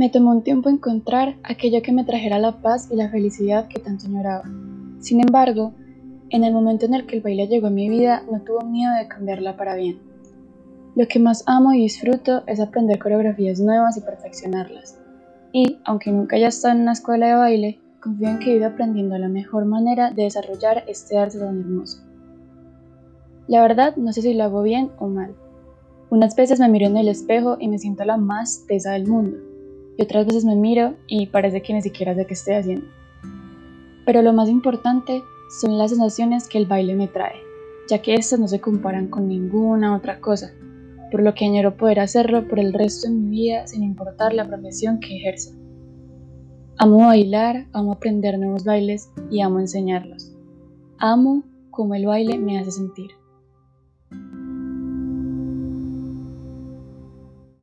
Me tomó un tiempo encontrar aquello que me trajera la paz y la felicidad que tanto añoraba. Sin embargo, en el momento en el que el baile llegó a mi vida, no tuvo miedo de cambiarla para bien. Lo que más amo y disfruto es aprender coreografías nuevas y perfeccionarlas. Y, aunque nunca haya estado en una escuela de baile, confío en que he aprendiendo la mejor manera de desarrollar este arte tan hermoso. La verdad, no sé si lo hago bien o mal. Unas veces me miro en el espejo y me siento la más tesa del mundo, y otras veces me miro y parece que ni siquiera sé qué estoy haciendo. Pero lo más importante son las sensaciones que el baile me trae, ya que estas no se comparan con ninguna otra cosa, por lo que añoro poder hacerlo por el resto de mi vida sin importar la profesión que ejerza. Amo bailar, amo aprender nuevos bailes y amo enseñarlos. Amo cómo el baile me hace sentir.